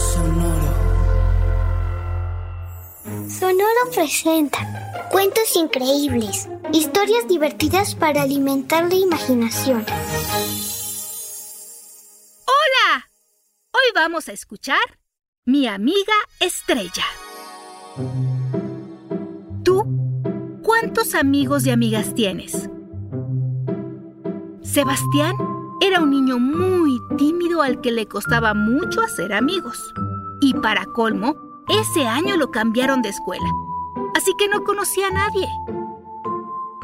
Sonoro. Sonoro presenta cuentos increíbles, historias divertidas para alimentar la imaginación. ¡Hola! Hoy vamos a escuchar Mi amiga Estrella. ¿Tú cuántos amigos y amigas tienes? Sebastián era un niño muy tímido al que le costaba mucho hacer amigos. Y para colmo, ese año lo cambiaron de escuela. Así que no conocía a nadie.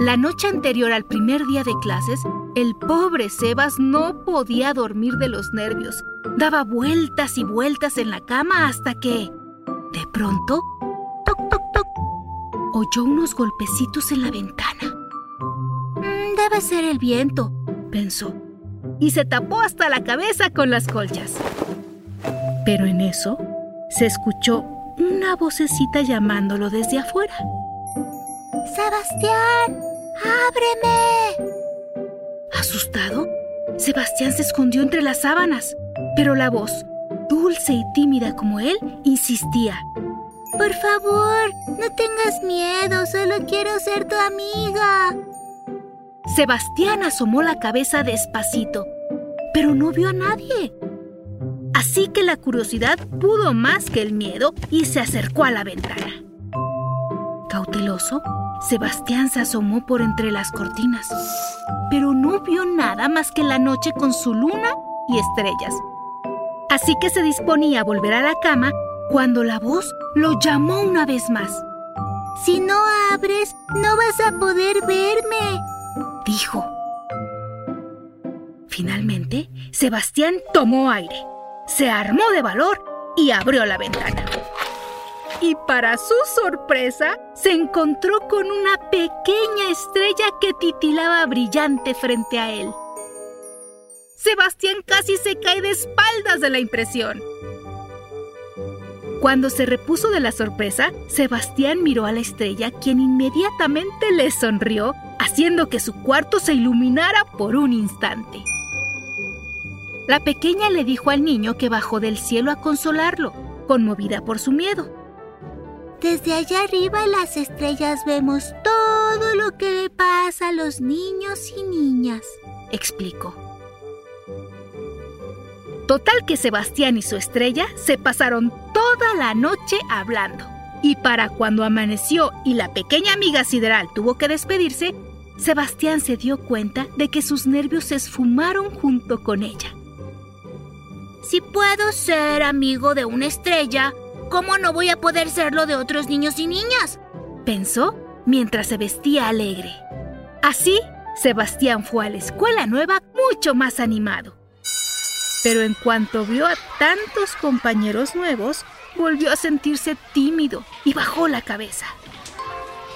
La noche anterior al primer día de clases, el pobre Sebas no podía dormir de los nervios. Daba vueltas y vueltas en la cama hasta que, de pronto, toc, toc, toc, oyó unos golpecitos en la ventana. "Mm, debe ser el viento, pensó y se tapó hasta la cabeza con las colchas. Pero en eso se escuchó una vocecita llamándolo desde afuera. Sebastián, ábreme. Asustado, Sebastián se escondió entre las sábanas, pero la voz, dulce y tímida como él, insistía. Por favor, no tengas miedo, solo quiero ser tu amiga. Sebastián asomó la cabeza despacito, pero no vio a nadie. Así que la curiosidad pudo más que el miedo y se acercó a la ventana. Cauteloso, Sebastián se asomó por entre las cortinas, pero no vio nada más que la noche con su luna y estrellas. Así que se disponía a volver a la cama cuando la voz lo llamó una vez más. Si no abres, no vas a poder verme, dijo. Finalmente, Sebastián tomó aire, se armó de valor y abrió la ventana. Y para su sorpresa, se encontró con una pequeña estrella que titilaba brillante frente a él. Sebastián casi se cae de espaldas de la impresión. Cuando se repuso de la sorpresa, Sebastián miró a la estrella, quien inmediatamente le sonrió, haciendo que su cuarto se iluminara por un instante. La pequeña le dijo al niño que bajó del cielo a consolarlo, conmovida por su miedo. Desde allá arriba las estrellas vemos todo lo que le pasa a los niños y niñas, explicó. Total que Sebastián y su estrella se pasaron toda la noche hablando. Y para cuando amaneció y la pequeña amiga sideral tuvo que despedirse, Sebastián se dio cuenta de que sus nervios se esfumaron junto con ella. Si puedo ser amigo de una estrella, ¿cómo no voy a poder serlo de otros niños y niñas? Pensó mientras se vestía alegre. Así, Sebastián fue a la escuela nueva mucho más animado. Pero en cuanto vio a tantos compañeros nuevos, volvió a sentirse tímido y bajó la cabeza.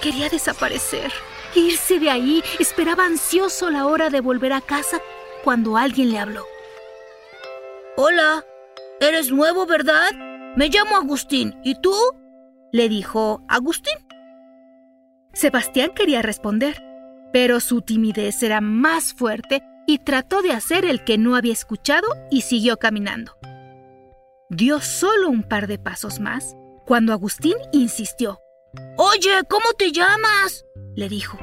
Quería desaparecer, irse de ahí. Esperaba ansioso la hora de volver a casa cuando alguien le habló. Hola, eres nuevo, ¿verdad? Me llamo Agustín. ¿Y tú? le dijo Agustín. Sebastián quería responder, pero su timidez era más fuerte y trató de hacer el que no había escuchado y siguió caminando. Dio solo un par de pasos más cuando Agustín insistió. Oye, ¿cómo te llamas? le dijo.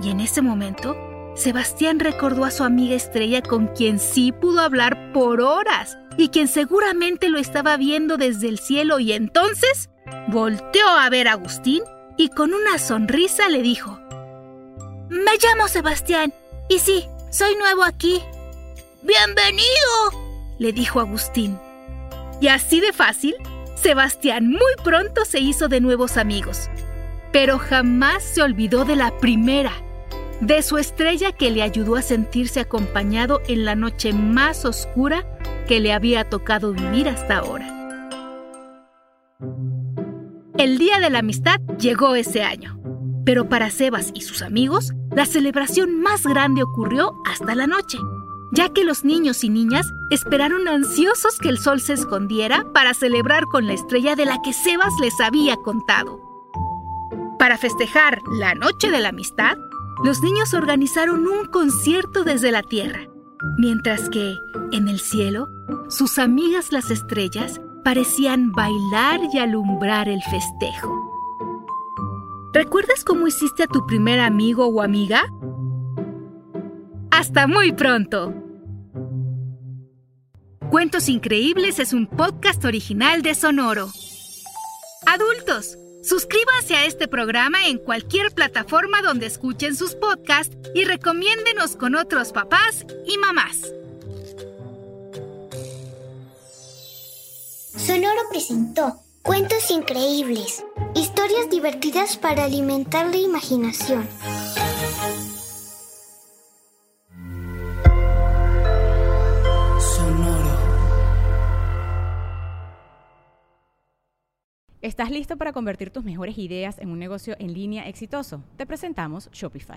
Y en ese momento, Sebastián recordó a su amiga Estrella con quien sí pudo hablar por horas y quien seguramente lo estaba viendo desde el cielo y entonces volteó a ver a Agustín y con una sonrisa le dijo, Me llamo Sebastián y sí, soy nuevo aquí. ¡Bienvenido! le dijo Agustín. Y así de fácil, Sebastián muy pronto se hizo de nuevos amigos. Pero jamás se olvidó de la primera. de su estrella que le ayudó a sentirse acompañado en la noche más oscura que le había tocado vivir hasta ahora. El Día de la Amistad llegó ese año, pero para Sebas y sus amigos, la celebración más grande ocurrió hasta la noche, ya que los niños y niñas esperaron ansiosos que el sol se escondiera para celebrar con la estrella de la que Sebas les había contado. Para festejar la Noche de la Amistad, los niños organizaron un concierto desde la Tierra, mientras que, en el cielo, sus amigas las estrellas parecían bailar y alumbrar el festejo. ¿Recuerdas cómo hiciste a tu primer amigo o amiga? Hasta muy pronto. Cuentos Increíbles es un podcast original de Sonoro. Adultos, suscríbanse a este programa en cualquier plataforma donde escuchen sus podcasts y recomiéndenos con otros papás y mamás. Sonoro presentó Cuentos Increíbles, historias divertidas para alimentar la imaginación. Sonoro. ¿Estás listo para convertir tus mejores ideas en un negocio en línea exitoso? Te presentamos Shopify.